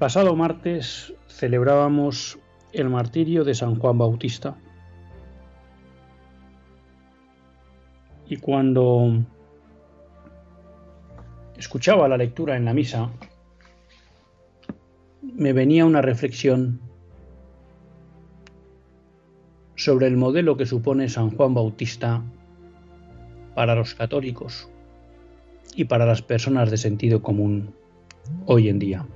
Pasado martes celebrábamos el martirio de San Juan Bautista. Y cuando escuchaba la lectura en la misa, me venía una reflexión sobre el modelo que supone San Juan Bautista para los católicos y para las personas de sentido común hoy en día.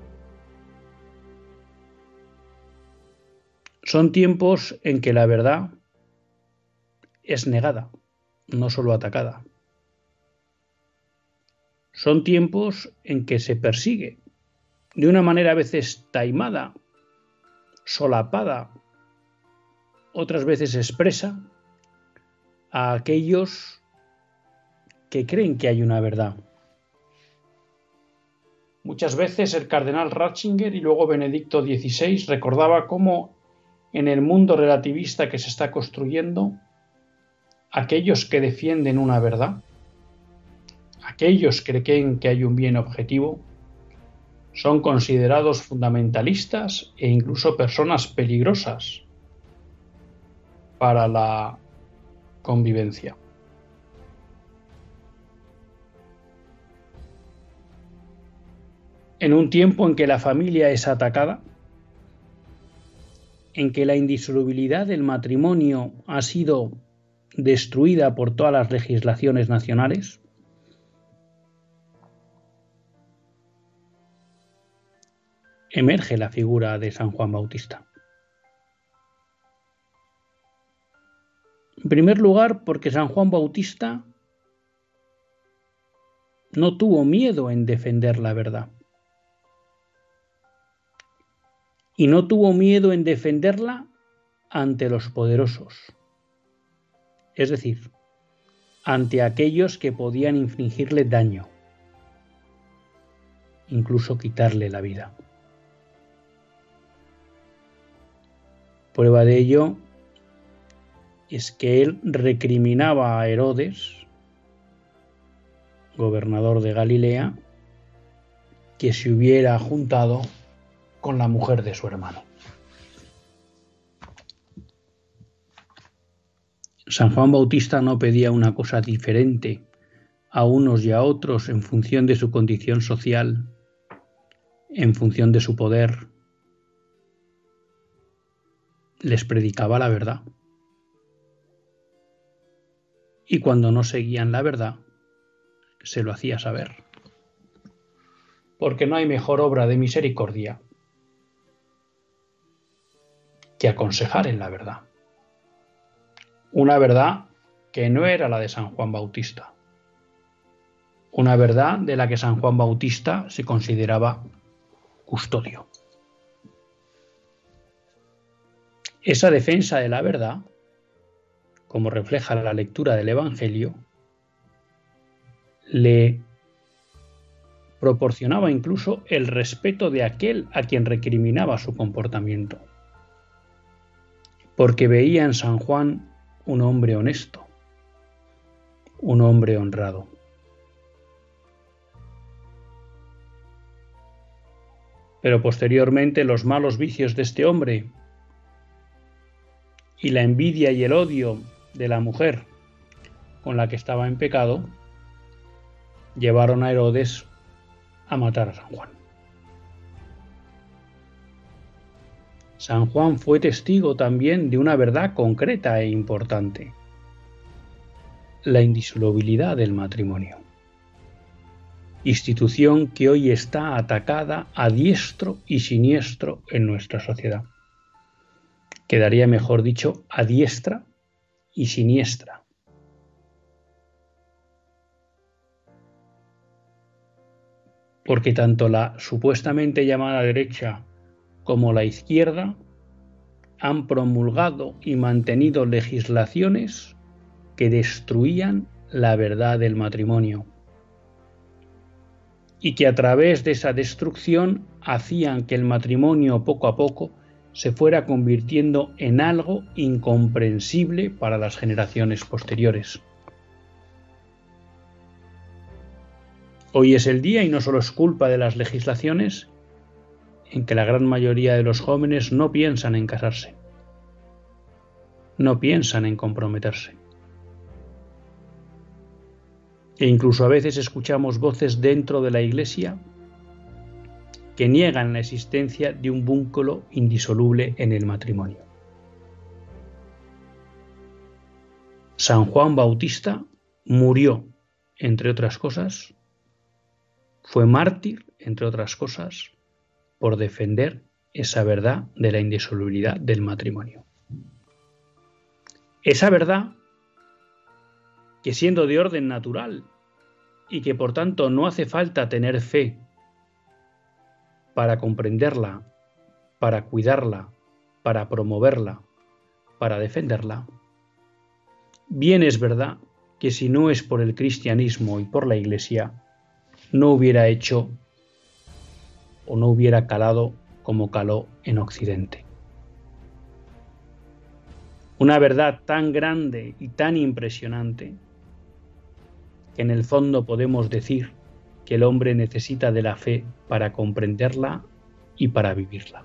Son tiempos en que la verdad es negada, no solo atacada. Son tiempos en que se persigue, de una manera a veces taimada, solapada, otras veces expresa, a aquellos que creen que hay una verdad. Muchas veces el cardenal Ratzinger y luego Benedicto XVI recordaba cómo en el mundo relativista que se está construyendo, aquellos que defienden una verdad, aquellos que creen que hay un bien objetivo, son considerados fundamentalistas e incluso personas peligrosas para la convivencia. En un tiempo en que la familia es atacada, en que la indisolubilidad del matrimonio ha sido destruida por todas las legislaciones nacionales? Emerge la figura de San Juan Bautista. En primer lugar, porque San Juan Bautista no tuvo miedo en defender la verdad. Y no tuvo miedo en defenderla ante los poderosos, es decir, ante aquellos que podían infligirle daño, incluso quitarle la vida. Prueba de ello es que él recriminaba a Herodes, gobernador de Galilea, que se hubiera juntado con la mujer de su hermano. San Juan Bautista no pedía una cosa diferente a unos y a otros en función de su condición social, en función de su poder. Les predicaba la verdad. Y cuando no seguían la verdad, se lo hacía saber. Porque no hay mejor obra de misericordia que aconsejar en la verdad. Una verdad que no era la de San Juan Bautista. Una verdad de la que San Juan Bautista se consideraba custodio. Esa defensa de la verdad, como refleja la lectura del Evangelio, le proporcionaba incluso el respeto de aquel a quien recriminaba su comportamiento porque veía en San Juan un hombre honesto, un hombre honrado. Pero posteriormente los malos vicios de este hombre y la envidia y el odio de la mujer con la que estaba en pecado llevaron a Herodes a matar a San Juan. San Juan fue testigo también de una verdad concreta e importante, la indisolubilidad del matrimonio, institución que hoy está atacada a diestro y siniestro en nuestra sociedad. Quedaría mejor dicho a diestra y siniestra. porque tanto la supuestamente llamada derecha como la izquierda han promulgado y mantenido legislaciones que destruían la verdad del matrimonio y que a través de esa destrucción hacían que el matrimonio poco a poco se fuera convirtiendo en algo incomprensible para las generaciones posteriores. Hoy es el día, y no solo es culpa de las legislaciones, en que la gran mayoría de los jóvenes no piensan en casarse, no piensan en comprometerse. E incluso a veces escuchamos voces dentro de la Iglesia que niegan la existencia de un vínculo indisoluble en el matrimonio. San Juan Bautista murió, entre otras cosas, fue mártir, entre otras cosas, por defender esa verdad de la indisolubilidad del matrimonio. Esa verdad que siendo de orden natural y que por tanto no hace falta tener fe para comprenderla, para cuidarla, para promoverla, para defenderla, bien es verdad que si no es por el cristianismo y por la Iglesia, no hubiera hecho o no hubiera calado como caló en Occidente. Una verdad tan grande y tan impresionante que en el fondo podemos decir que el hombre necesita de la fe para comprenderla y para vivirla.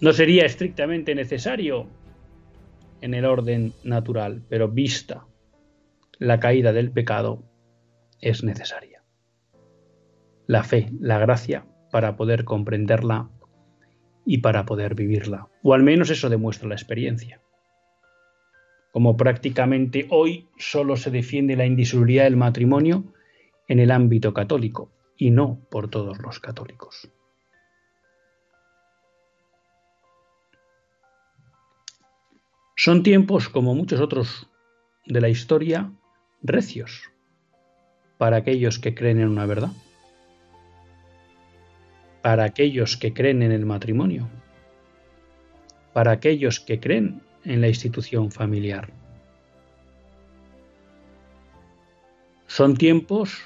No sería estrictamente necesario en el orden natural, pero vista la caída del pecado, es necesaria. La fe, la gracia, para poder comprenderla y para poder vivirla. O al menos eso demuestra la experiencia. Como prácticamente hoy solo se defiende la indisolubilidad del matrimonio en el ámbito católico y no por todos los católicos. Son tiempos, como muchos otros de la historia, recios, para aquellos que creen en una verdad, para aquellos que creen en el matrimonio, para aquellos que creen en la institución familiar. Son tiempos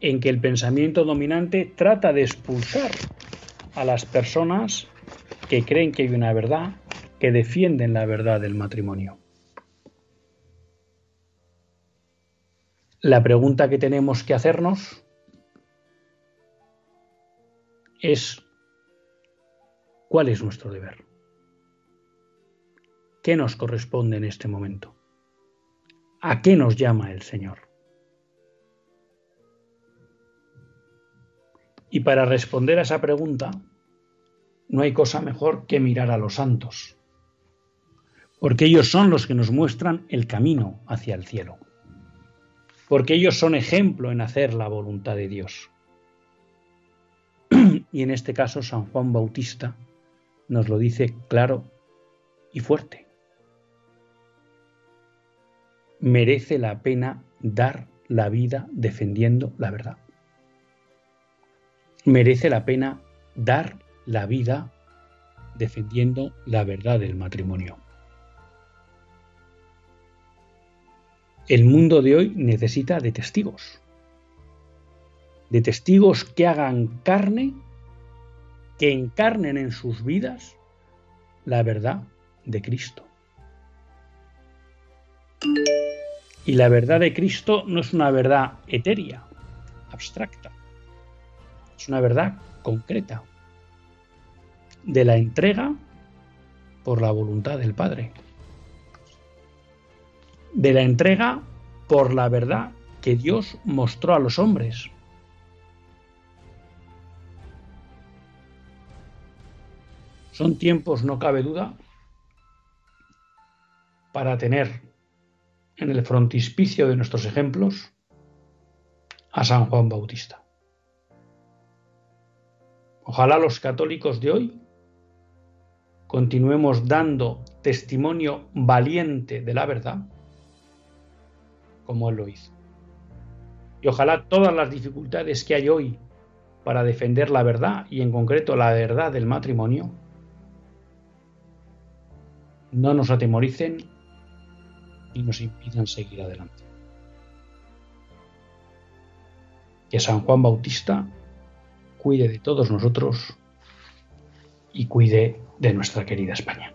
en que el pensamiento dominante trata de expulsar a las personas que creen que hay una verdad, que defienden la verdad del matrimonio. La pregunta que tenemos que hacernos es, ¿cuál es nuestro deber? ¿Qué nos corresponde en este momento? ¿A qué nos llama el Señor? Y para responder a esa pregunta, no hay cosa mejor que mirar a los santos, porque ellos son los que nos muestran el camino hacia el cielo porque ellos son ejemplo en hacer la voluntad de Dios. Y en este caso San Juan Bautista nos lo dice claro y fuerte. Merece la pena dar la vida defendiendo la verdad. Merece la pena dar la vida defendiendo la verdad del matrimonio. El mundo de hoy necesita de testigos. De testigos que hagan carne, que encarnen en sus vidas la verdad de Cristo. Y la verdad de Cristo no es una verdad etérea, abstracta. Es una verdad concreta de la entrega por la voluntad del Padre de la entrega por la verdad que Dios mostró a los hombres. Son tiempos, no cabe duda, para tener en el frontispicio de nuestros ejemplos a San Juan Bautista. Ojalá los católicos de hoy continuemos dando testimonio valiente de la verdad como él lo hizo. Y ojalá todas las dificultades que hay hoy para defender la verdad y en concreto la verdad del matrimonio no nos atemoricen y nos impidan seguir adelante. Que San Juan Bautista cuide de todos nosotros y cuide de nuestra querida España.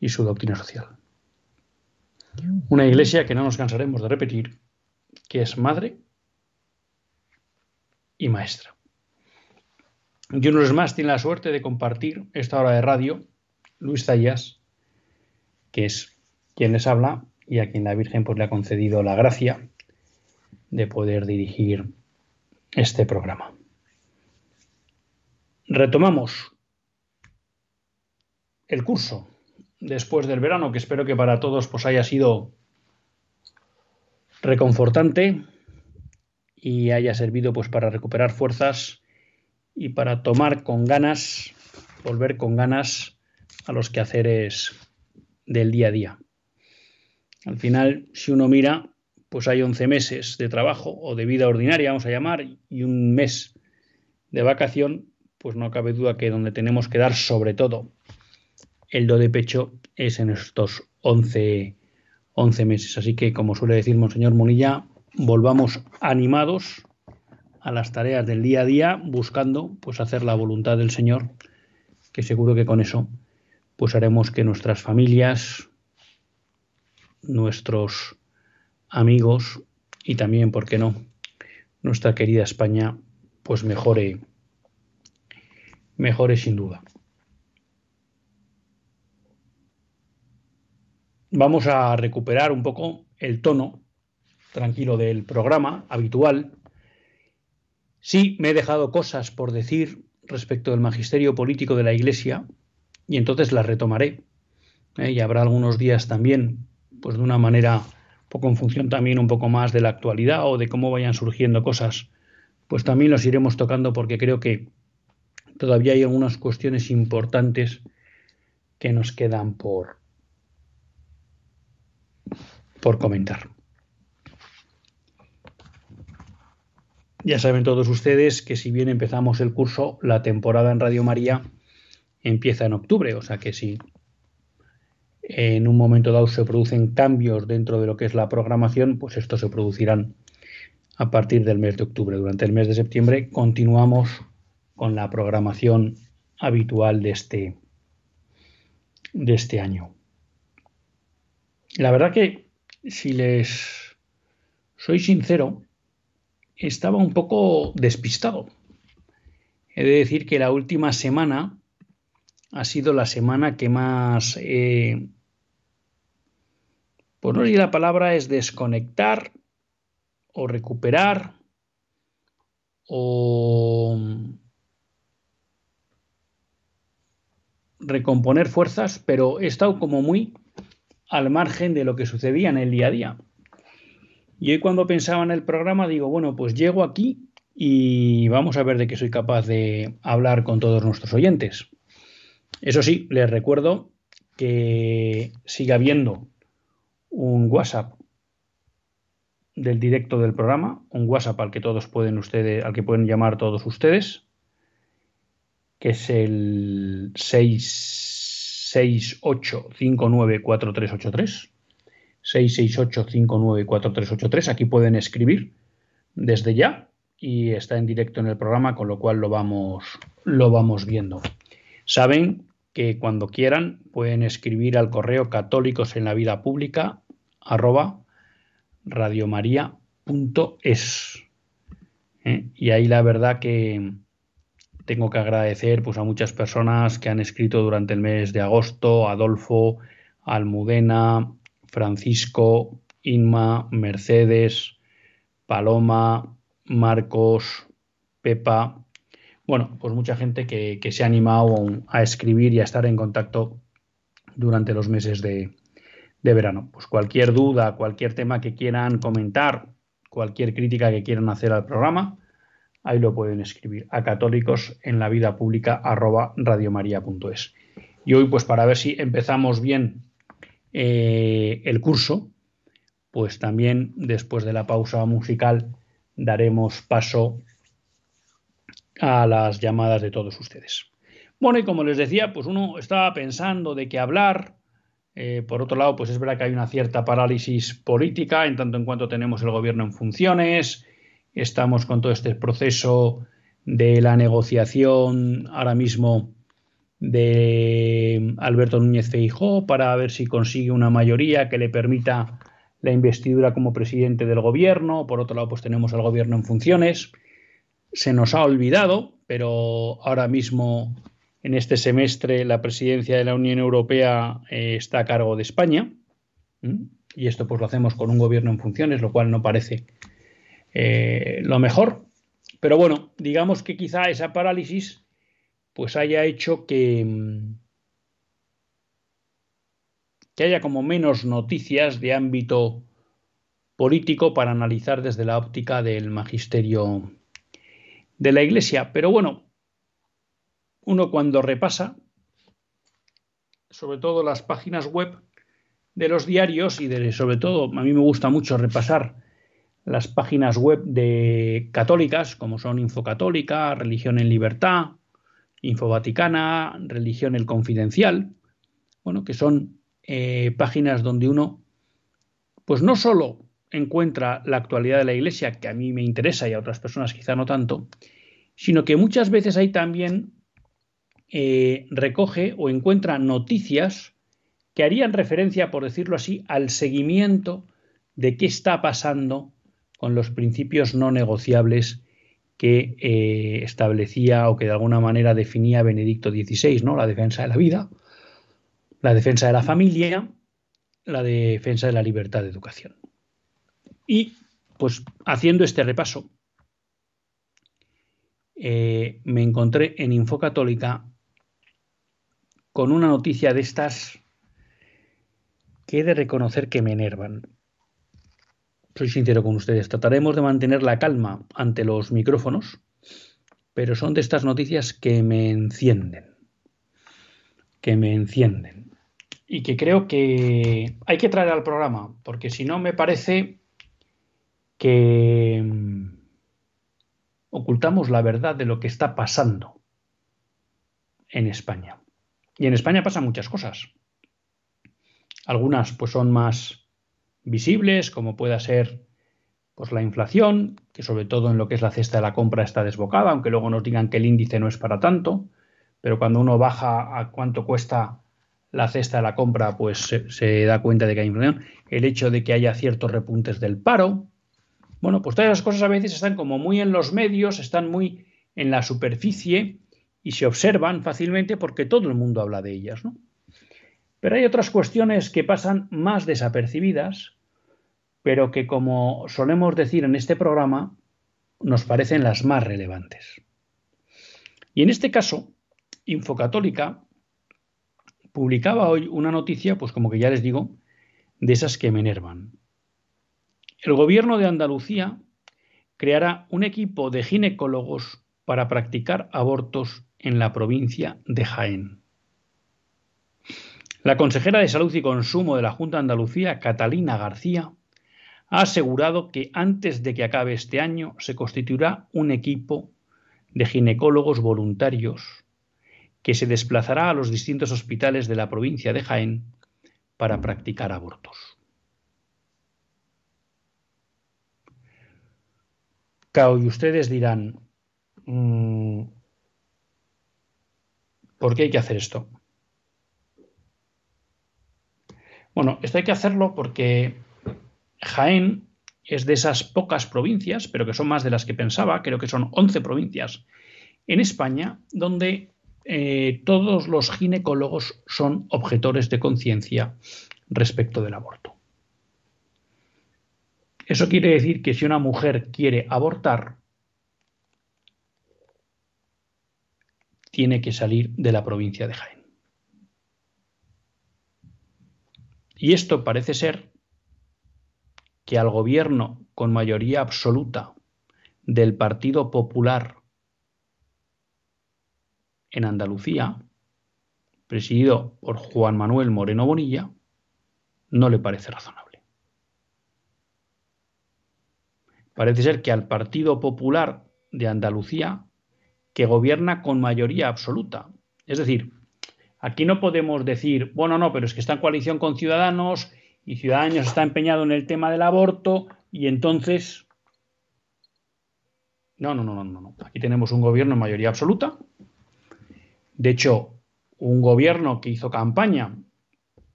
y su doctrina social. Una iglesia que no nos cansaremos de repetir, que es madre y maestra. Y uno es más tiene la suerte de compartir esta hora de radio Luis Zayas, que es quien les habla y a quien la Virgen pues, le ha concedido la gracia de poder dirigir este programa. Retomamos el curso después del verano, que espero que para todos pues haya sido reconfortante y haya servido pues para recuperar fuerzas y para tomar con ganas, volver con ganas a los quehaceres del día a día. Al final, si uno mira, pues hay 11 meses de trabajo o de vida ordinaria, vamos a llamar, y un mes de vacación, pues no cabe duda que donde tenemos que dar sobre todo el do de pecho es en estos 11, 11 meses. Así que, como suele decir Monseñor Munilla, volvamos animados a las tareas del día a día, buscando pues hacer la voluntad del Señor, que seguro que con eso pues haremos que nuestras familias, nuestros amigos y también, ¿por qué no?, nuestra querida España, pues mejore, mejore sin duda. Vamos a recuperar un poco el tono tranquilo del programa habitual. Sí, me he dejado cosas por decir respecto del magisterio político de la Iglesia y entonces las retomaré. ¿eh? Y habrá algunos días también, pues de una manera poco en función también un poco más de la actualidad o de cómo vayan surgiendo cosas, pues también los iremos tocando porque creo que todavía hay algunas cuestiones importantes que nos quedan por, por comentar. Ya saben todos ustedes que si bien empezamos el curso, la temporada en Radio María empieza en octubre, o sea que si en un momento dado se producen cambios dentro de lo que es la programación, pues estos se producirán a partir del mes de octubre. Durante el mes de septiembre continuamos con la programación habitual de este, de este año. La verdad que, si les soy sincero, estaba un poco despistado. He de decir que la última semana ha sido la semana que más, eh, por no decir la palabra, es desconectar o recuperar o recomponer fuerzas, pero he estado como muy al margen de lo que sucedía en el día a día. Y hoy cuando pensaba en el programa digo, bueno, pues llego aquí y vamos a ver de qué soy capaz de hablar con todos nuestros oyentes. Eso sí, les recuerdo que siga habiendo un WhatsApp del directo del programa, un WhatsApp al que todos pueden ustedes, al que pueden llamar todos ustedes, que es el 668594383. 668594383. Aquí pueden escribir desde ya y está en directo en el programa, con lo cual lo vamos, lo vamos viendo. Saben que cuando quieran pueden escribir al correo católicos en la vida pública arroba radiomaria.es. ¿Eh? Y ahí la verdad que tengo que agradecer pues, a muchas personas que han escrito durante el mes de agosto, Adolfo, Almudena, Francisco, Inma, Mercedes, Paloma, Marcos, Pepa. Bueno, pues mucha gente que, se ha animado a escribir y a estar en contacto durante los meses de, de verano. Pues cualquier duda, cualquier tema que quieran comentar, cualquier crítica que quieran hacer al programa, ahí lo pueden escribir a católicos en la vida pública arroba radiomaria.es. Y hoy, pues para ver si empezamos bien eh, el curso, pues también después de la pausa musical daremos paso a las llamadas de todos ustedes. Bueno, y como les decía, pues uno estaba pensando de qué hablar, eh, por otro lado, pues es verdad que hay una cierta parálisis política en tanto en cuanto tenemos el gobierno en funciones, estamos con todo este proceso de la negociación ahora mismo de Alberto Núñez Feijó para ver si consigue una mayoría que le permita la investidura como presidente del gobierno. Por otro lado, pues tenemos al gobierno en funciones. Se nos ha olvidado, pero ahora mismo en este semestre la presidencia de la Unión Europea eh, está a cargo de España y esto pues lo hacemos con un gobierno en funciones, lo cual no parece eh, lo mejor. Pero bueno, digamos que quizá esa parálisis pues haya hecho que, mm, que haya como menos noticias de ámbito político para analizar desde la óptica del magisterio de la Iglesia. Pero bueno, uno cuando repasa, sobre todo las páginas web de los diarios y de, sobre todo a mí me gusta mucho repasar las páginas web de católicas como son Infocatólica, Religión en Libertad, Info Vaticana, Religión el Confidencial, bueno, que son eh, páginas donde uno pues no solo encuentra la actualidad de la Iglesia, que a mí me interesa y a otras personas quizá no tanto, sino que muchas veces hay también eh, recoge o encuentra noticias que harían referencia, por decirlo así, al seguimiento de qué está pasando con los principios no negociables que eh, establecía o que de alguna manera definía Benedicto XVI, ¿no? La defensa de la vida, la defensa de la familia, la defensa de la libertad de educación. Y pues haciendo este repaso, eh, me encontré en Infocatólica con una noticia de estas que he de reconocer que me enervan. Soy sincero con ustedes, trataremos de mantener la calma ante los micrófonos, pero son de estas noticias que me encienden, que me encienden y que creo que hay que traer al programa, porque si no me parece que ocultamos la verdad de lo que está pasando en España. Y en España pasan muchas cosas. Algunas pues son más visibles, como pueda ser pues la inflación, que sobre todo en lo que es la cesta de la compra está desbocada, aunque luego nos digan que el índice no es para tanto, pero cuando uno baja a cuánto cuesta la cesta de la compra, pues se, da cuenta de que hay inflación. El hecho de que haya ciertos repuntes del paro. Bueno, pues todas esas cosas a veces están como muy en los medios, están muy en la superficie y se observan fácilmente porque todo el mundo habla de ellas, ¿no? Pero hay otras cuestiones que pasan más desapercibidas, pero que, como solemos decir en este programa, nos parecen las más relevantes. Y en este caso, Infocatólica publicaba hoy una noticia, pues como que ya les digo, de esas que me enervan. El gobierno de Andalucía creará un equipo de ginecólogos para practicar abortos en la provincia de Jaén. La consejera de Salud y Consumo de la Junta de Andalucía, Catalina García, ha asegurado que antes de que acabe este año se constituirá un equipo de ginecólogos voluntarios que se desplazará a los distintos hospitales de la provincia de Jaén para practicar abortos. Cao, y ustedes dirán, mm, ¿por qué hay que hacer esto? Bueno, esto hay que hacerlo porque Jaén es de esas pocas provincias, pero que son más de las que pensaba, creo que son 11 provincias en España, donde eh, todos los ginecólogos son objetores de conciencia respecto del aborto. Eso quiere decir que si una mujer quiere abortar, tiene que salir de la provincia de Jaén. Y esto parece ser que al gobierno con mayoría absoluta del Partido Popular en Andalucía, presidido por Juan Manuel Moreno Bonilla, no le parece razonable. Parece ser que al Partido Popular de Andalucía, que gobierna con mayoría absoluta, es decir, aquí no podemos decir, bueno, no, pero es que está en coalición con Ciudadanos y Ciudadanos está empeñado en el tema del aborto y entonces... No, no, no, no, no. Aquí tenemos un gobierno en mayoría absoluta. De hecho, un gobierno que hizo campaña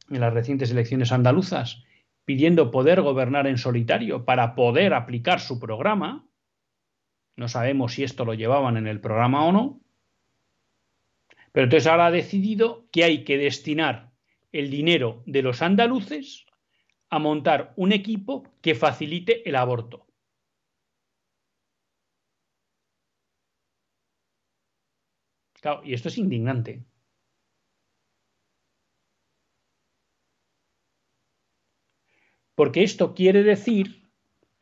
en las recientes elecciones andaluzas pidiendo poder gobernar en solitario para poder aplicar su programa. No sabemos si esto lo llevaban en el programa o no. Pero entonces ahora ha decidido que hay que destinar el dinero de los andaluces a montar un equipo que facilite el aborto. Claro, y esto es indignante. Porque esto quiere decir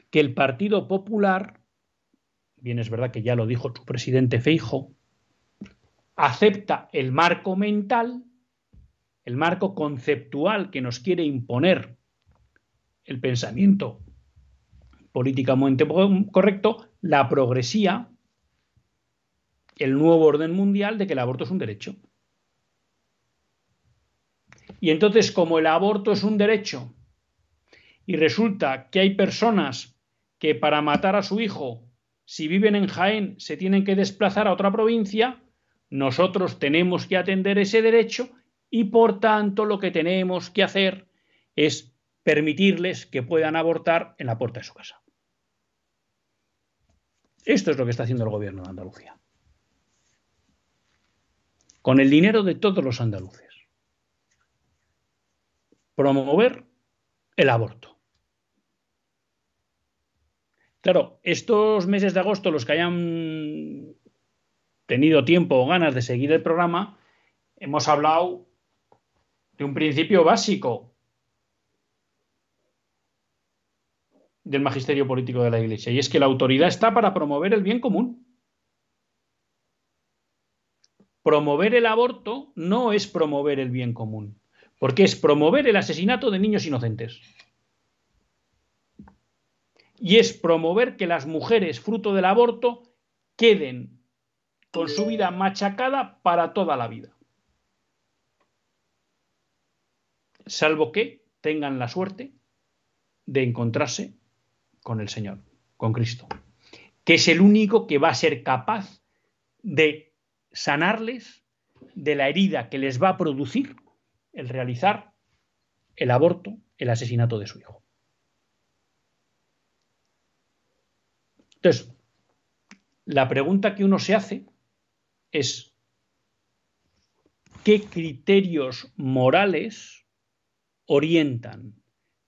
que el Partido Popular, bien es verdad que ya lo dijo su presidente Feijo, acepta el marco mental, el marco conceptual que nos quiere imponer el pensamiento políticamente correcto, la progresía, el nuevo orden mundial de que el aborto es un derecho. Y entonces, como el aborto es un derecho, y resulta que hay personas que para matar a su hijo, si viven en Jaén, se tienen que desplazar a otra provincia, nosotros tenemos que atender ese derecho y por tanto lo que tenemos que hacer es permitirles que puedan abortar en la puerta de su casa. Esto es lo que está haciendo el gobierno de Andalucía. Con el dinero de todos los andaluces. Promover el aborto. Claro, estos meses de agosto, los que hayan tenido tiempo o ganas de seguir el programa, hemos hablado de un principio básico del magisterio político de la Iglesia, y es que la autoridad está para promover el bien común. Promover el aborto no es promover el bien común, porque es promover el asesinato de niños inocentes. Y es promover que las mujeres, fruto del aborto, queden con su vida machacada para toda la vida. Salvo que tengan la suerte de encontrarse con el Señor, con Cristo, que es el único que va a ser capaz de sanarles de la herida que les va a producir el realizar el aborto, el asesinato de su hijo. Entonces, la pregunta que uno se hace es, ¿qué criterios morales orientan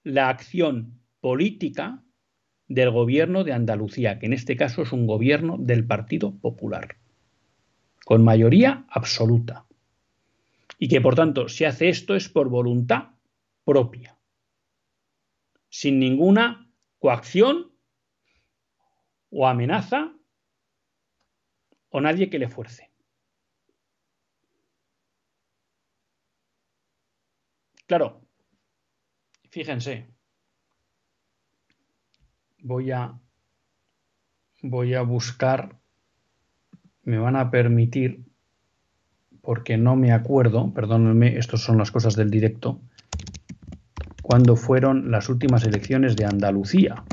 la acción política del gobierno de Andalucía, que en este caso es un gobierno del Partido Popular, con mayoría absoluta? Y que por tanto, si hace esto es por voluntad propia, sin ninguna coacción o amenaza o nadie que le fuerce. Claro, fíjense, voy a voy a buscar, me van a permitir, porque no me acuerdo, perdónenme, estas son las cosas del directo, cuando fueron las últimas elecciones de Andalucía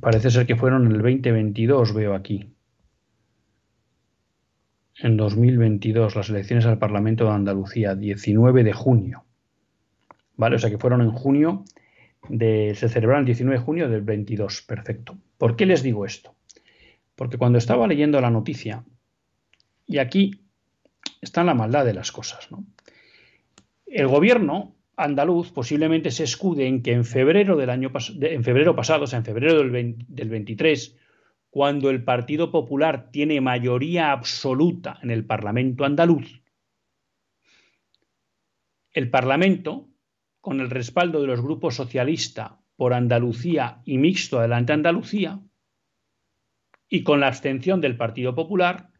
parece ser que fueron el 2022, veo aquí. En 2022, las elecciones al Parlamento de Andalucía, 19 de junio. ¿Vale? O sea que fueron en junio, se celebraron el 19 de junio del 22. Perfecto. ¿Por qué les digo esto? Porque cuando estaba leyendo la noticia, y aquí está la maldad de las cosas, ¿no? El gobierno andaluz posiblemente se escude en que en febrero del año en febrero pasado, o sea, en febrero del, del 23, cuando el Partido Popular tiene mayoría absoluta en el Parlamento andaluz, el Parlamento, con el respaldo de los grupos socialista por Andalucía y mixto adelante Andalucía, y con la abstención del Partido Popular,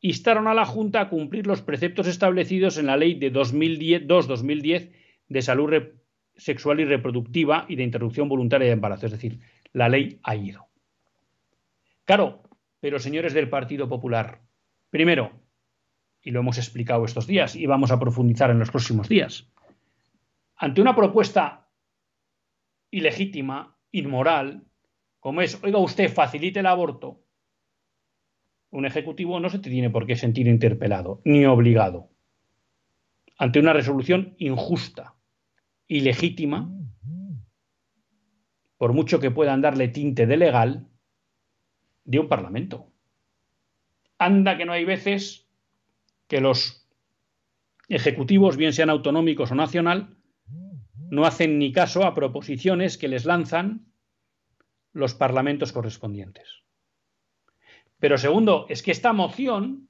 instaron a la Junta a cumplir los preceptos establecidos en la Ley de 2-2010 de salud sexual y reproductiva y de interrupción voluntaria de embarazo. Es decir, la ley ha ido. Claro, pero señores del Partido Popular, primero, y lo hemos explicado estos días y vamos a profundizar en los próximos días, ante una propuesta ilegítima, inmoral, como es, oiga usted, facilite el aborto, un ejecutivo no se tiene por qué sentir interpelado ni obligado ante una resolución injusta ilegítima, por mucho que puedan darle tinte de legal, de un Parlamento. Anda que no hay veces que los ejecutivos, bien sean autonómicos o nacional, no hacen ni caso a proposiciones que les lanzan los parlamentos correspondientes. Pero segundo, es que esta moción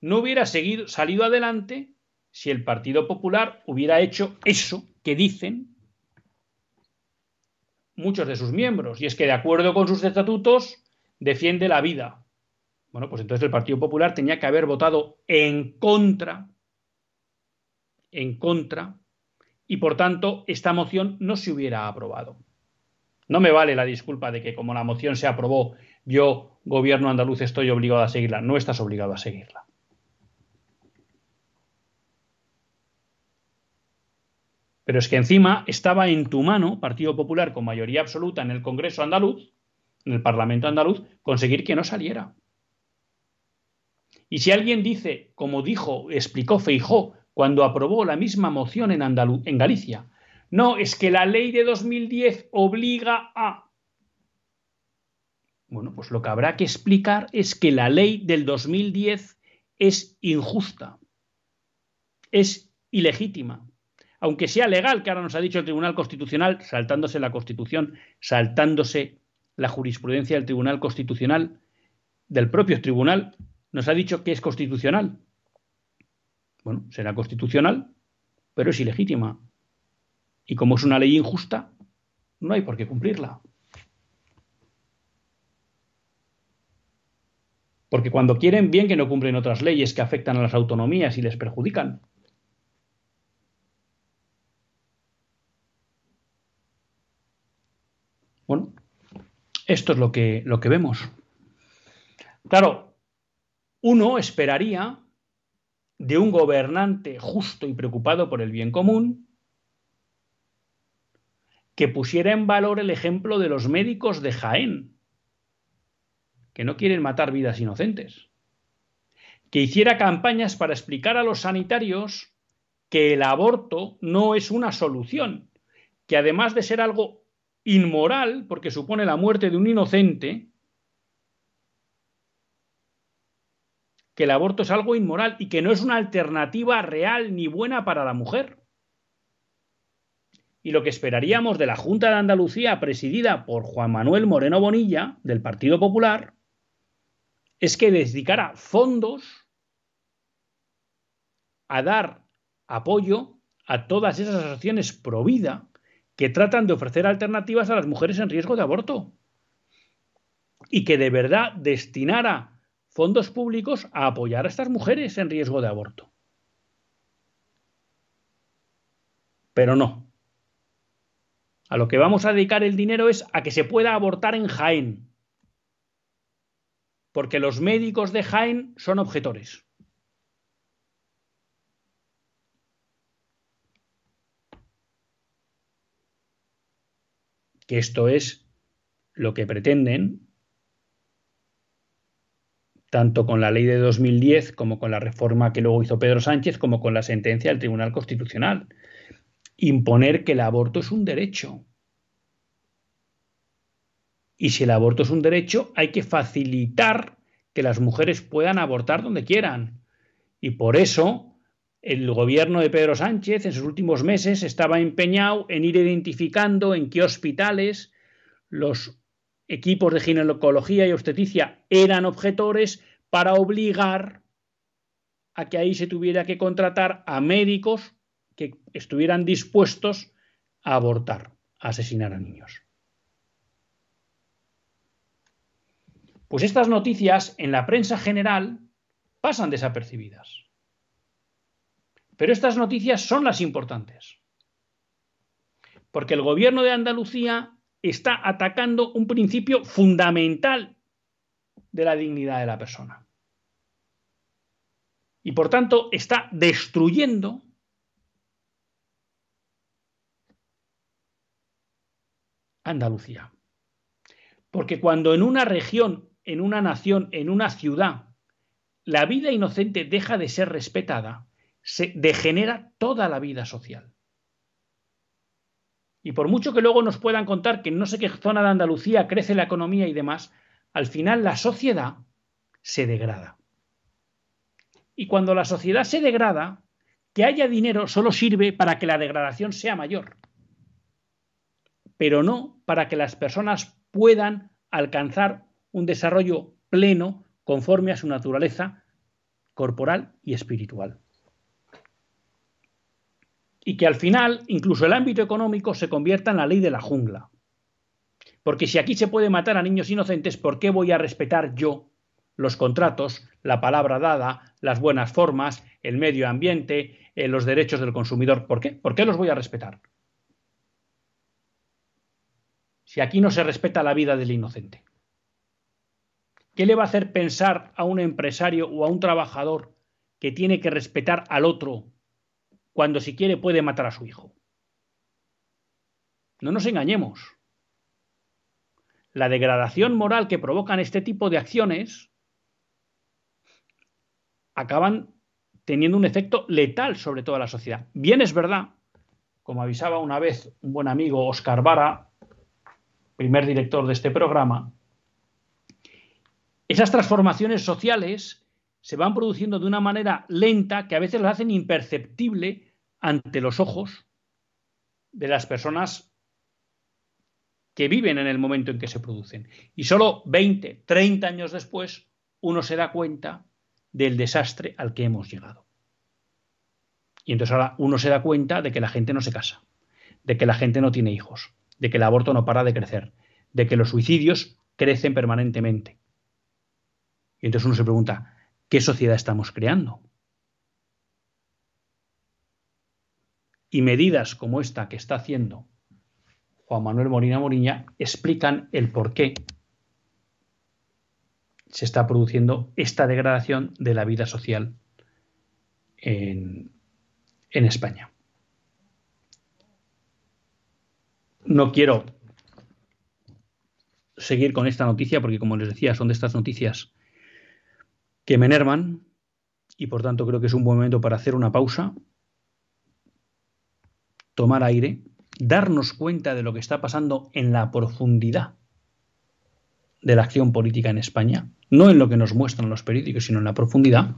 no hubiera seguido, salido adelante si el Partido Popular hubiera hecho eso que dicen muchos de sus miembros, y es que de acuerdo con sus estatutos defiende la vida. Bueno, pues entonces el Partido Popular tenía que haber votado en contra, en contra, y por tanto esta moción no se hubiera aprobado. No me vale la disculpa de que como la moción se aprobó, yo, gobierno andaluz, estoy obligado a seguirla. No estás obligado a seguirla. Pero es que encima estaba en tu mano, Partido Popular con mayoría absoluta en el Congreso andaluz, en el Parlamento andaluz, conseguir que no saliera. Y si alguien dice, como dijo, explicó Feijó cuando aprobó la misma moción en, Galicia, no, es que la ley de 2010 obliga a... Bueno, pues lo que habrá que explicar es que la ley del 2010 es injusta, es ilegítima, aunque sea legal, que ahora nos ha dicho el Tribunal Constitucional, saltándose la Constitución, saltándose la jurisprudencia del Tribunal Constitucional, del propio Tribunal, nos ha dicho que es constitucional. Bueno, será constitucional, pero es ilegítima. Y como es una ley injusta, no hay por qué cumplirla. Porque cuando quieren, bien que no cumplen otras leyes que afectan a las autonomías y les perjudican. esto es lo que, lo que vemos. Claro, uno esperaría de un gobernante justo y preocupado por el bien común que pusiera en valor el ejemplo de los médicos de Jaén, que no quieren matar vidas inocentes, que hiciera campañas para explicar a los sanitarios que el aborto no es una solución, que además de ser algo inmoral, porque supone la muerte de un inocente, que el aborto es algo inmoral y que no es una alternativa real ni buena para la mujer. Y lo que esperaríamos de la Junta de Andalucía, presidida por Juan Manuel Moreno Bonilla, del Partido Popular, es que dedicara fondos a dar apoyo a todas esas asociaciones pro vida que tratan de ofrecer alternativas a las mujeres en riesgo de aborto. Y que de verdad destinara fondos públicos a apoyar a estas mujeres en riesgo de aborto. Pero no. A lo que vamos a dedicar el dinero es a que se pueda abortar en Jaén. Porque los médicos de Jaén son objetores. Que esto es lo que pretenden tanto con la ley de 2010 como con la reforma que luego hizo Pedro Sánchez, como con la sentencia del Tribunal Constitucional. Imponer que el aborto es un derecho. Y si el aborto es un derecho, hay que facilitar que las mujeres puedan abortar donde quieran. Y por eso el gobierno de Pedro Sánchez en sus últimos meses estaba empeñado en ir identificando en qué hospitales los equipos de ginecología y obstetricia eran objetores para obligar a que ahí se tuviera que contratar a médicos que estuvieran dispuestos a abortar, a asesinar a niños. Pues estas noticias en la prensa general pasan desapercibidas. Pero estas noticias son las importantes. Porque el gobierno de Andalucía está atacando un principio fundamental de la dignidad de la persona. Y por tanto está destruyendo Andalucía. Porque cuando en una región, en una nación, en una ciudad, la vida inocente deja de ser respetada, se degenera toda la vida social. Y por mucho que luego nos puedan contar que en no sé qué zona de Andalucía crece la economía y demás, al final la sociedad se degrada. Y cuando la sociedad se degrada, que haya dinero solo sirve para que la degradación sea mayor, pero no para que las personas puedan alcanzar un desarrollo pleno conforme a su naturaleza corporal y espiritual y que al final incluso el ámbito económico se convierta en la ley de la jungla. Porque si aquí se puede matar a niños inocentes, ¿por qué voy a respetar yo los contratos, la palabra dada, las buenas formas, el medio ambiente, eh, los derechos del consumidor? ¿Por qué? ¿Por qué los voy a respetar? Si aquí no se respeta la vida del inocente. ¿Qué le va a hacer pensar a un empresario o a un trabajador que tiene que respetar al otro cuando si quiere puede matar a su hijo. No nos engañemos. La degradación moral que provocan este tipo de acciones acaban teniendo un efecto letal sobre toda la sociedad. Bien es verdad, como avisaba una vez un buen amigo Oscar Vara, primer director de este programa, esas transformaciones sociales se van produciendo de una manera lenta que a veces lo hacen imperceptible ante los ojos de las personas que viven en el momento en que se producen. Y solo 20, 30 años después, uno se da cuenta del desastre al que hemos llegado. Y entonces ahora uno se da cuenta de que la gente no se casa, de que la gente no tiene hijos, de que el aborto no para de crecer, de que los suicidios crecen permanentemente. Y entonces uno se pregunta, ¿Qué sociedad estamos creando? Y medidas como esta que está haciendo Juan Manuel Molina Moriña explican el porqué se está produciendo esta degradación de la vida social en, en España. No quiero seguir con esta noticia porque, como les decía, son de estas noticias que me enervan y por tanto creo que es un buen momento para hacer una pausa, tomar aire, darnos cuenta de lo que está pasando en la profundidad de la acción política en España, no en lo que nos muestran los periódicos, sino en la profundidad,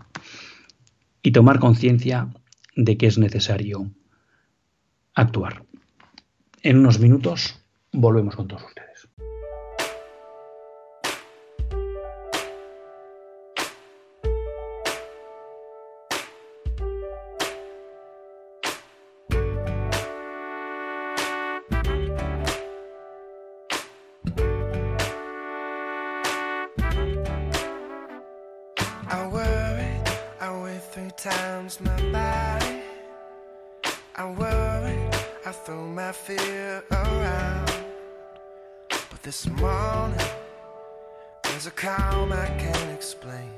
y tomar conciencia de que es necesario actuar. En unos minutos volvemos con todos ustedes. this morning. There's a calm I can't explain.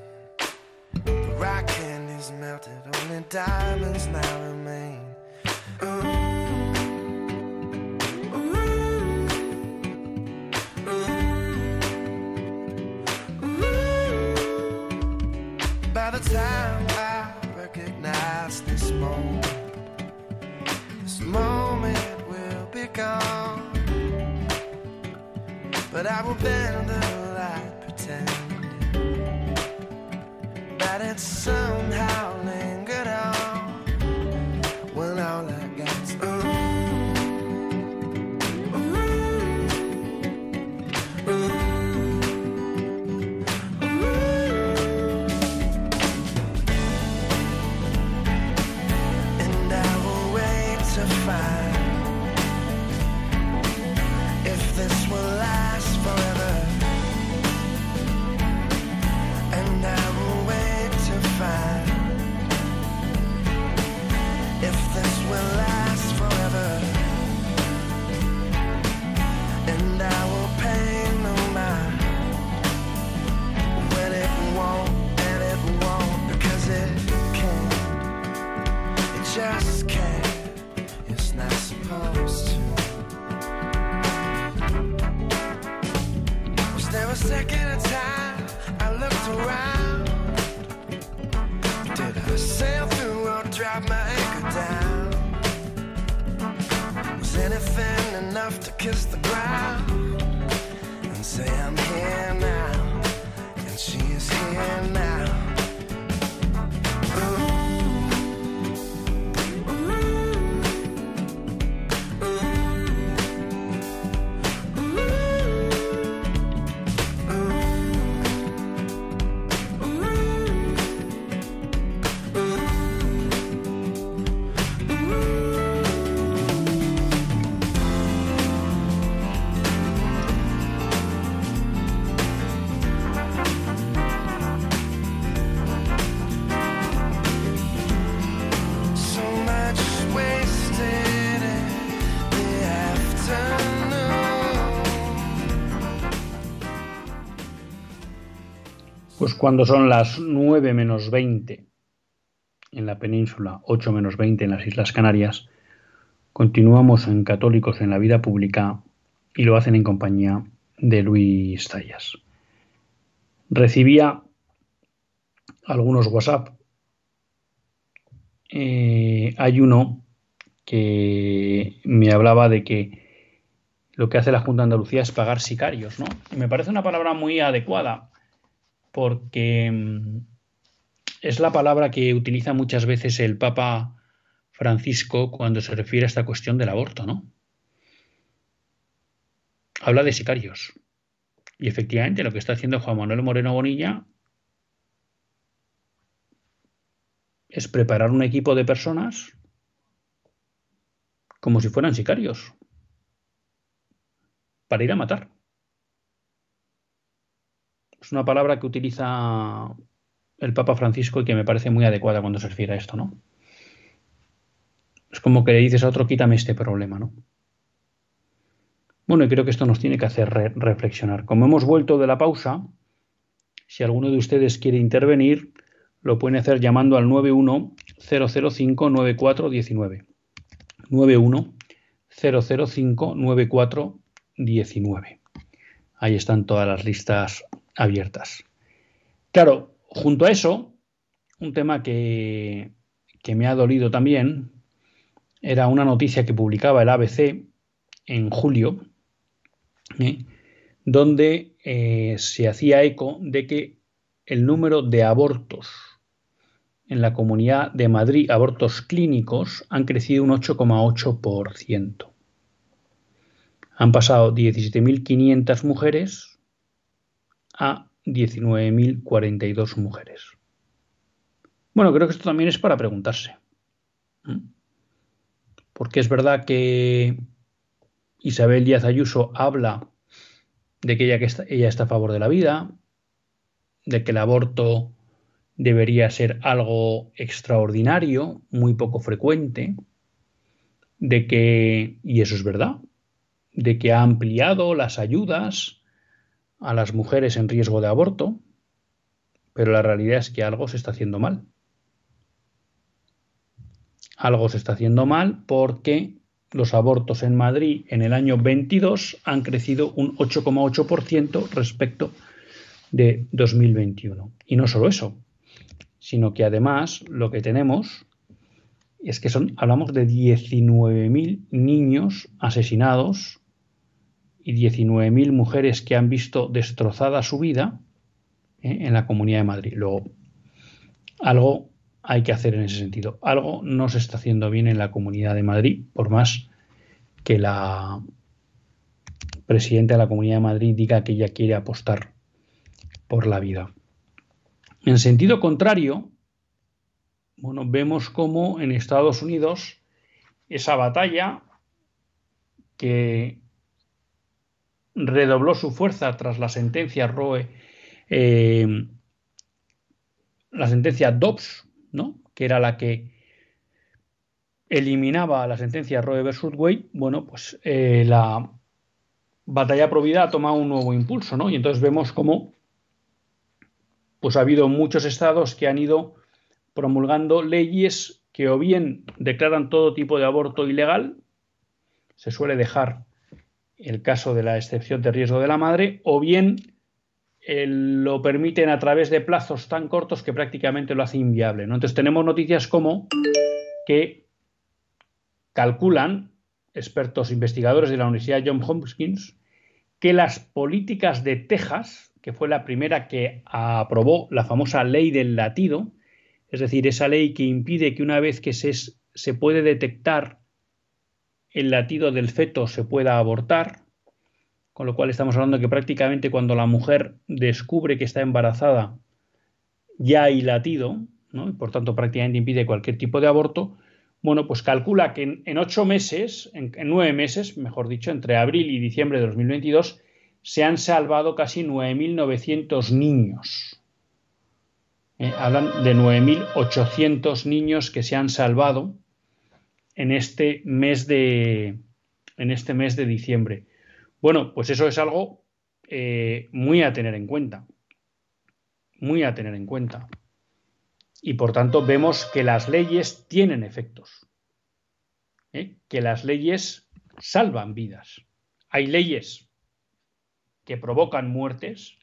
The rock is melted, only diamonds now remain. Ooh. By the time I recognize this moment, this moment will be gone. But I will bend the light, pretend that it's somehow. enough to kiss the cuando son las 9 menos 20 en la península, 8 menos 20 en las Islas Canarias, continuamos en Católicos en la Vida Pública y lo hacen en compañía de Luis Tallas. Recibía algunos WhatsApp. Eh, hay uno que me hablaba de que lo que hace la Junta de Andalucía es pagar sicarios, ¿no? Y me parece una palabra muy adecuada porque mm, es la palabra que utiliza muchas veces el Papa Francisco cuando se refiere a esta cuestión del aborto, ¿no? Habla de sicarios. Y efectivamente lo que está haciendo Juan Manuel Moreno Bonilla es preparar un equipo de personas como si fueran sicarios para ir a matar. Es una palabra que utiliza el Papa Francisco y que me parece muy adecuada cuando se refiere a esto, ¿no? Es como que le dices a otro, quítame este problema, ¿no? Bueno, y creo que esto nos tiene que hacer reflexionar. Como hemos vuelto de la pausa, Si alguno de ustedes quiere intervenir, lo pueden hacer llamando al 910059419. 910059419. Ahí están todas las listas abiertas. Claro, junto a eso, un tema que, que me ha dolido también era una noticia que publicaba el ABC en julio, ¿eh? donde eh, se hacía eco de que el número de abortos en la comunidad de Madrid, abortos clínicos, han crecido un 8,8%. Han pasado 17.500 mujeres a 19.042 mujeres. Bueno, creo que esto también es para preguntarse. Porque es verdad que Isabel Díaz Ayuso habla de que ella, ella está a favor de la vida, de que el aborto debería ser algo extraordinario, muy poco frecuente, de que, y eso es verdad, de que ha ampliado las ayudas a las mujeres en riesgo de aborto, pero la realidad es que algo se está haciendo mal. Algo se está haciendo mal porque los abortos en Madrid en el año 22 han crecido un 8,8% respecto de 2021. Y no solo eso, sino que además lo que tenemos es que son, hablamos de 19.000 niños asesinados y 19.000 mujeres que han visto destrozada su vida ¿eh? en la Comunidad de Madrid. Luego, algo hay que hacer en ese sentido. Algo no se está haciendo bien en la Comunidad de Madrid, por más que la presidenta de la Comunidad de Madrid diga que ella quiere apostar por la vida. En sentido contrario, bueno, vemos cómo en Estados Unidos esa batalla que redobló su fuerza tras la sentencia Roe, eh, la sentencia Dobbs, ¿no? que era la que eliminaba la sentencia Roe versus Wade, bueno, pues eh, la batalla pro vida ha tomado un nuevo impulso, ¿no? Y entonces vemos cómo pues ha habido muchos estados que han ido promulgando leyes que o bien declaran todo tipo de aborto ilegal, se suele dejar el caso de la excepción de riesgo de la madre, o bien eh, lo permiten a través de plazos tan cortos que prácticamente lo hace inviable. Entonces tenemos noticias como que calculan expertos investigadores de la Universidad John Hopkins que las políticas de Texas que fue la primera que aprobó la famosa ley del latido, es decir, esa ley que impide que una vez que se, se puede detectar el latido del feto se pueda abortar, con lo cual estamos hablando que prácticamente cuando la mujer descubre que está embarazada ya hay latido, ¿no? y por tanto prácticamente impide cualquier tipo de aborto, bueno, pues calcula que en, ocho meses, en, nueve meses, mejor dicho, entre abril y diciembre de 2022, se han salvado casi 9.900 niños. Eh, hablan de 9.800 niños que se han salvado en este mes de, en este mes de diciembre. Bueno, pues eso es algo eh, muy a tener en cuenta. Muy a tener en cuenta. Y por tanto vemos que las leyes tienen efectos. ¿eh? Que las leyes salvan vidas. Hay leyes que provocan muertes,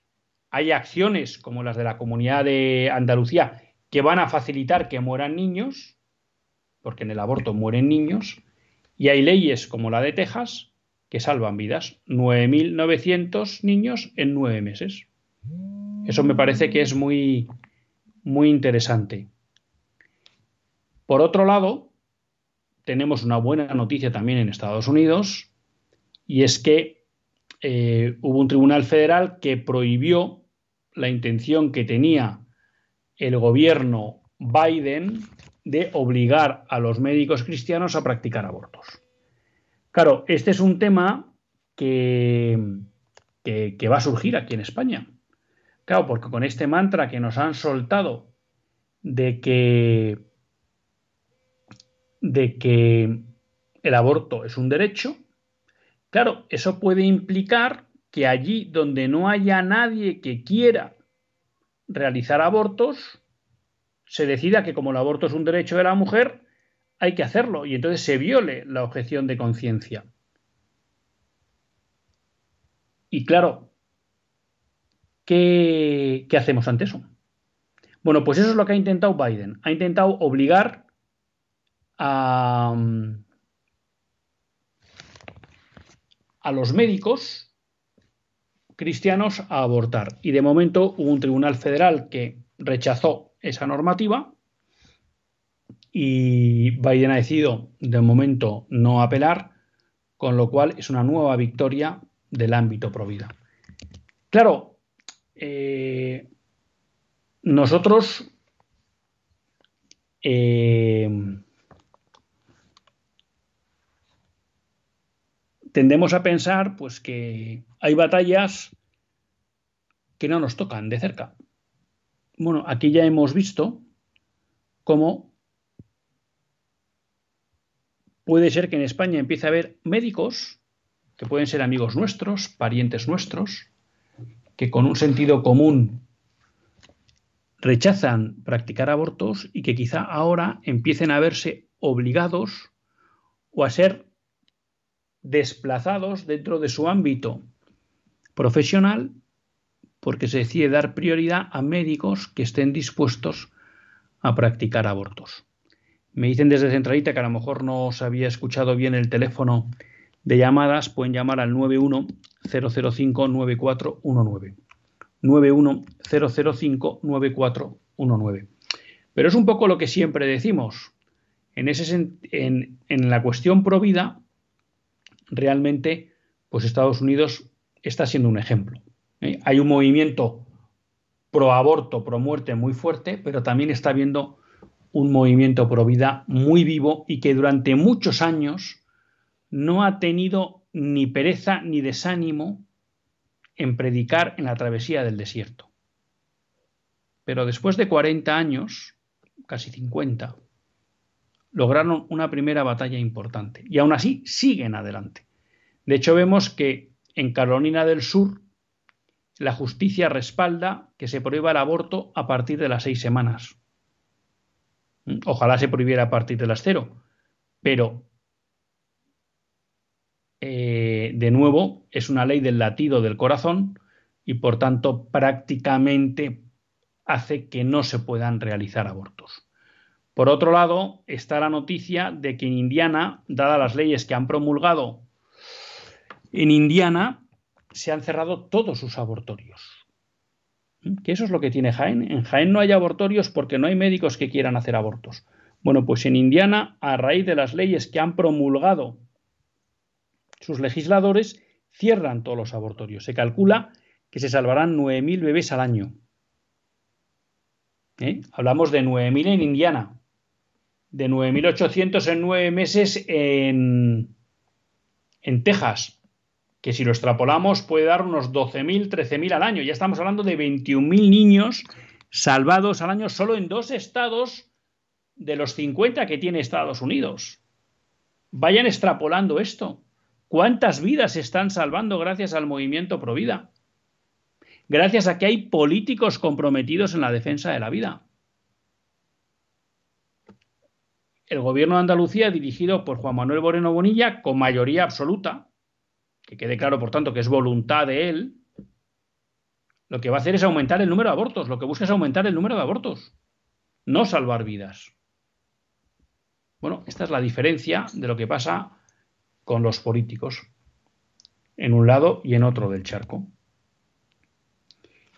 hay acciones como las de la comunidad de Andalucía que van a facilitar que mueran niños, porque en el aborto mueren niños, y hay leyes como la de Texas que salvan vidas. 9.900 niños en nueve meses. Eso me parece que es muy, muy interesante. Por otro lado, tenemos una buena noticia también en Estados Unidos, y es que eh, hubo un tribunal federal que prohibió la intención que tenía el gobierno Biden de obligar a los médicos cristianos a practicar abortos. Claro, este es un tema que, que, va a surgir aquí en España. Claro, porque con este mantra que nos han soltado de que, de que el aborto es un derecho, Claro, eso puede implicar que allí donde no haya nadie que quiera realizar abortos, se decida que como el aborto es un derecho de la mujer, hay que hacerlo y entonces se viole la objeción de conciencia. Y claro, ¿qué, ¿qué, hacemos ante eso? Bueno, pues eso es lo que ha intentado Biden. Ha intentado obligar a, a los médicos cristianos a abortar. Y de momento hubo un tribunal federal que rechazó esa normativa y Biden ha decidido de momento no apelar, con lo cual es una nueva victoria del ámbito pro vida. Claro, eh, nosotros eh, tendemos a pensar pues que hay batallas que no nos tocan de cerca. Bueno, aquí ya hemos visto cómo puede ser que en España empiece a haber médicos que pueden ser amigos nuestros, parientes nuestros, que con un sentido común rechazan practicar abortos y que quizá ahora empiecen a verse obligados o a ser desplazados dentro de su ámbito profesional porque se decide dar prioridad a médicos que estén dispuestos a practicar abortos. Me dicen desde Centralita que a lo mejor no se había escuchado bien el teléfono de llamadas, pueden llamar al 910059419. 910059419. Pero es un poco lo que siempre decimos. En, ese, en, en la cuestión pro vida, realmente, pues Estados Unidos está siendo un ejemplo. ¿Eh? Hay un movimiento pro aborto, pro muerte muy fuerte, pero también está habiendo un movimiento pro vida muy vivo y que durante muchos años no ha tenido ni pereza ni desánimo en predicar en la travesía del desierto. Pero después de 40 años, casi 50, lograron una primera batalla importante y aún así siguen adelante. De hecho, vemos que en Carolina del Sur la justicia respalda que se prohíba el aborto a partir de las seis semanas. Mm, ojalá se prohibiera a partir de las cero, pero eh, de nuevo es una ley del latido del corazón y por tanto prácticamente hace que no se puedan realizar abortos. Por otro lado, está la noticia de que en Indiana, dadas las leyes que han promulgado en Indiana, se han cerrado todos sus abortorios. ¿Mm? Que eso es lo que tiene Jaén. En Jaén no hay abortorios porque no hay médicos que quieran hacer abortos. Bueno, pues en Indiana, a raíz de las leyes que han promulgado sus legisladores, cierran todos los abortorios. Se calcula que se salvarán 9.000 bebés al año. ¿Eh? Hablamos de 9.000 en Indiana, de 9.800 en nueve meses en, en Texas, que si lo extrapolamos puede dar unos 12.000, 13.000 al año. Ya estamos hablando de 21.000 niños salvados al año solo en dos estados de los 50 que tiene Estados Unidos. Vayan extrapolando esto. ¿Cuántas vidas se están salvando gracias al movimiento Provida? Gracias a que hay políticos comprometidos en la defensa de la vida. El gobierno de Andalucía, dirigido por Juan Manuel Moreno Bonilla, con mayoría absoluta, que quede claro, por tanto, que es voluntad de él, lo que va a hacer es aumentar el número de abortos. Lo que busca es aumentar el número de abortos, no salvar vidas. Bueno, esta es la diferencia de lo que pasa con los políticos en un lado y en otro del charco.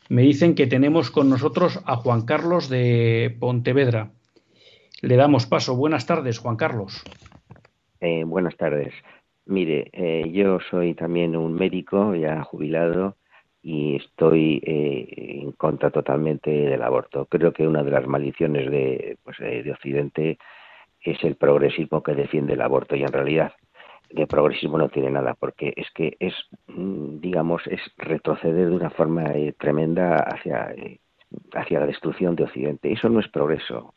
Me dicen que tenemos con nosotros a Juan Carlos de Pontevedra. Le damos paso. Buenas tardes, Juan Carlos. Eh, buenas tardes. Mire, eh, yo soy también un médico ya jubilado y estoy eh, en contra totalmente del aborto. Creo que una de las maldiciones de, pues, eh, de Occidente es el progresismo que defiende el aborto y en realidad de progresismo no tiene nada porque es que es, mm, digamos, es retroceder de una forma tremenda hacia, hacia la destrucción de Occidente. Eso no es progreso.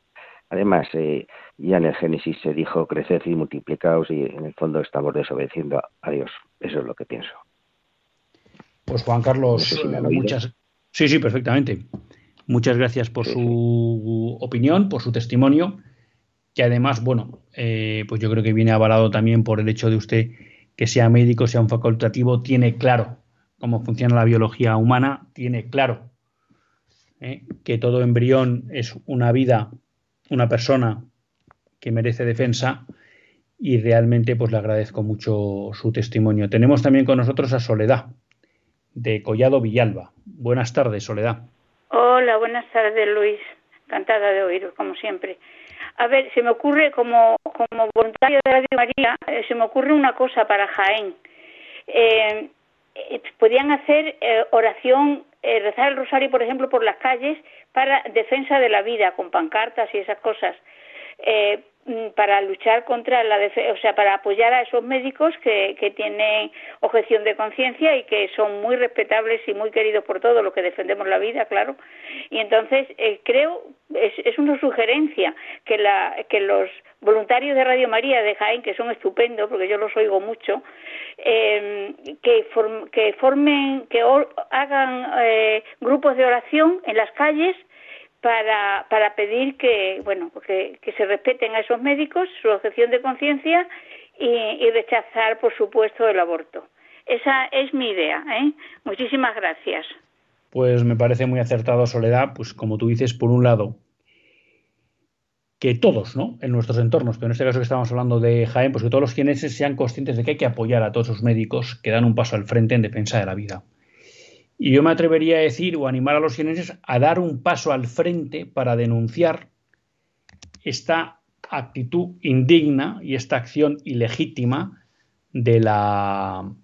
Además, eh, ya en el Génesis se dijo creced y multiplicaos y en el fondo estamos desobedeciendo a Dios. Eso es lo que pienso. Pues Juan Carlos, muchas... Sí, sí, perfectamente. Muchas gracias por su opinión, por su testimonio, que además, bueno, eh, pues yo creo que viene avalado también por el hecho de usted que sea médico, sea un facultativo, tiene claro cómo funciona la biología humana, tiene claro ¿eh? que todo embrión es una vida, una persona que merece defensa y realmente pues le agradezco mucho su testimonio. Tenemos también con nosotros a Soledad de Collado Villalba. Buenas tardes, Soledad. Hola, buenas tardes, Luis. Encantada de oíros, como siempre. A ver, se me ocurre, como, como voluntario de Radio María, eh, se me ocurre una cosa para Jaén. Eh, eh, podían hacer oración, rezar el rosario, por ejemplo, por las calles para defensa de la vida, con pancartas y esas cosas. Mm, para luchar contra la o sea, para apoyar a esos médicos que, que tienen objeción de conciencia y que son muy respetables y muy queridos por todos los que defendemos la vida, claro. Y entonces eh, creo es, es una sugerencia que la que los voluntarios de Radio María de Jaén, que son estupendos, porque yo los oigo mucho, eh, que, que formen, que hagan eh, grupos de oración en las calles para, para pedir que, bueno, que, que se respeten a esos médicos su objeción de conciencia y, rechazar, por supuesto, el aborto. Esa es mi idea. ¿eh? Muchísimas gracias. Pues me parece muy acertado, Soledad, pues como tú dices, por un lado, que todos, ¿no? En nuestros entornos, pero en este caso que estamos hablando de Jaén, pues que todos los quienes sean conscientes de que hay que apoyar a todos esos médicos que dan un paso al frente en defensa de la vida. Y yo me atrevería a decir o animar a los jienenses a dar un paso al frente para denunciar esta actitud indigna y esta acción ilegítima de la,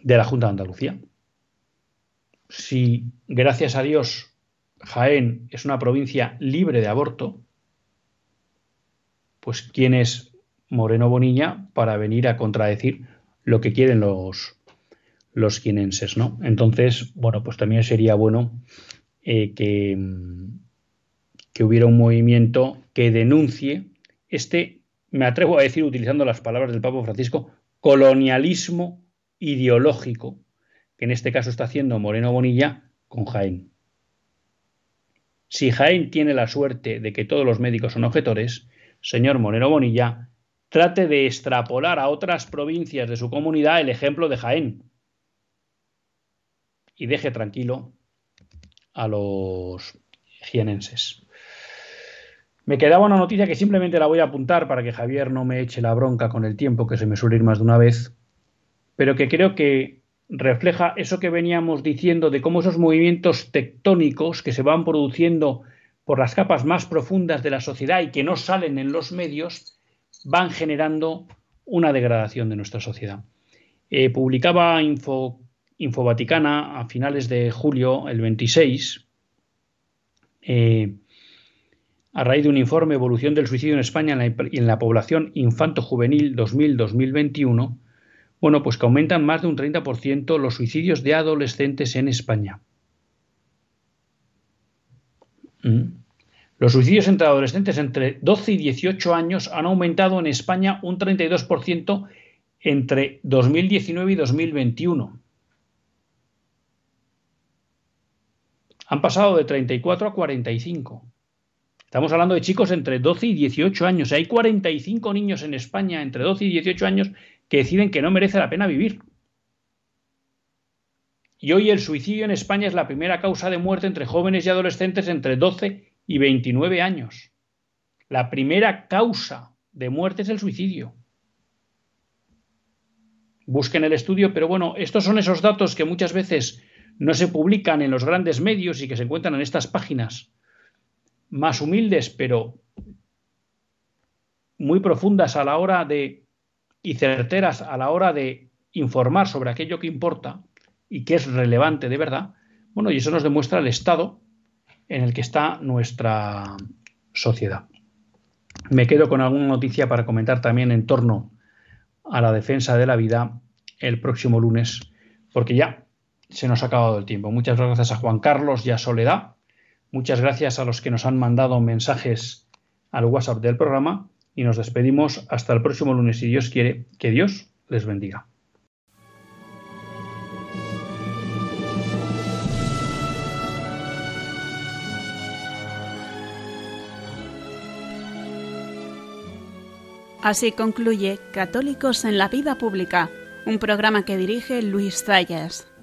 de la Junta de Andalucía. Si, gracias a Dios, Jaén es una provincia libre de aborto, pues ¿quién es Moreno Bonilla para venir a contradecir lo que quieren los, los quinenses, ¿no? Entonces, bueno, pues también sería bueno eh, que, que hubiera un movimiento que denuncie este, me atrevo a decir, utilizando las palabras del Papa Francisco, colonialismo ideológico, que en este caso está haciendo Moreno Bonilla con Jaén. Si Jaén tiene la suerte de que todos los médicos son objetores, señor Moreno Bonilla, trate de extrapolar a otras provincias de su comunidad el ejemplo de Jaén y deje tranquilo a los jienenses. Me quedaba una noticia que simplemente la voy a apuntar para que Javier no me eche la bronca con el tiempo, que se me suele ir más de una vez, pero que creo que refleja eso que veníamos diciendo de cómo esos movimientos tectónicos que se van produciendo por las capas más profundas de la sociedad y que no salen en los medios, van generando una degradación de nuestra sociedad. Eh, publicaba Info, Infovaticana a finales de julio, el 26, eh, a raíz de un informe Evolución del suicidio en España y en la población infanto-juvenil 2000-2021, bueno, pues que aumentan más de un 30% los suicidios de adolescentes en España. Mm. Los suicidios entre adolescentes entre 12 y 18 años han aumentado en España un 32% entre 2019 y 2021. Han pasado de 34 a 45. Estamos hablando de chicos entre 12 y 18 años. Hay 45 niños en España entre 12 y 18 años que deciden que no merece la pena vivir. Y hoy el suicidio en España es la primera causa de muerte entre jóvenes y adolescentes entre 12 y 29 años. La primera causa de muerte es el suicidio. Busquen el estudio, pero bueno, estos son esos datos que muchas veces no se publican en los grandes medios y que se encuentran en estas páginas más humildes, pero muy profundas a la hora de y certeras a la hora de informar sobre aquello que importa y que es relevante de verdad, bueno, y eso nos demuestra el estado en el que está nuestra sociedad. Me quedo con alguna noticia para comentar también en torno a la defensa de la vida el próximo lunes, porque ya se nos ha acabado el tiempo. Muchas gracias a Juan Carlos y a Soledad. Muchas gracias a los que nos han mandado mensajes al WhatsApp del programa y nos despedimos hasta el próximo lunes, si Dios quiere, que Dios les bendiga. Así concluye Católicos en la Vida Pública, un programa que dirige Luis Zayas.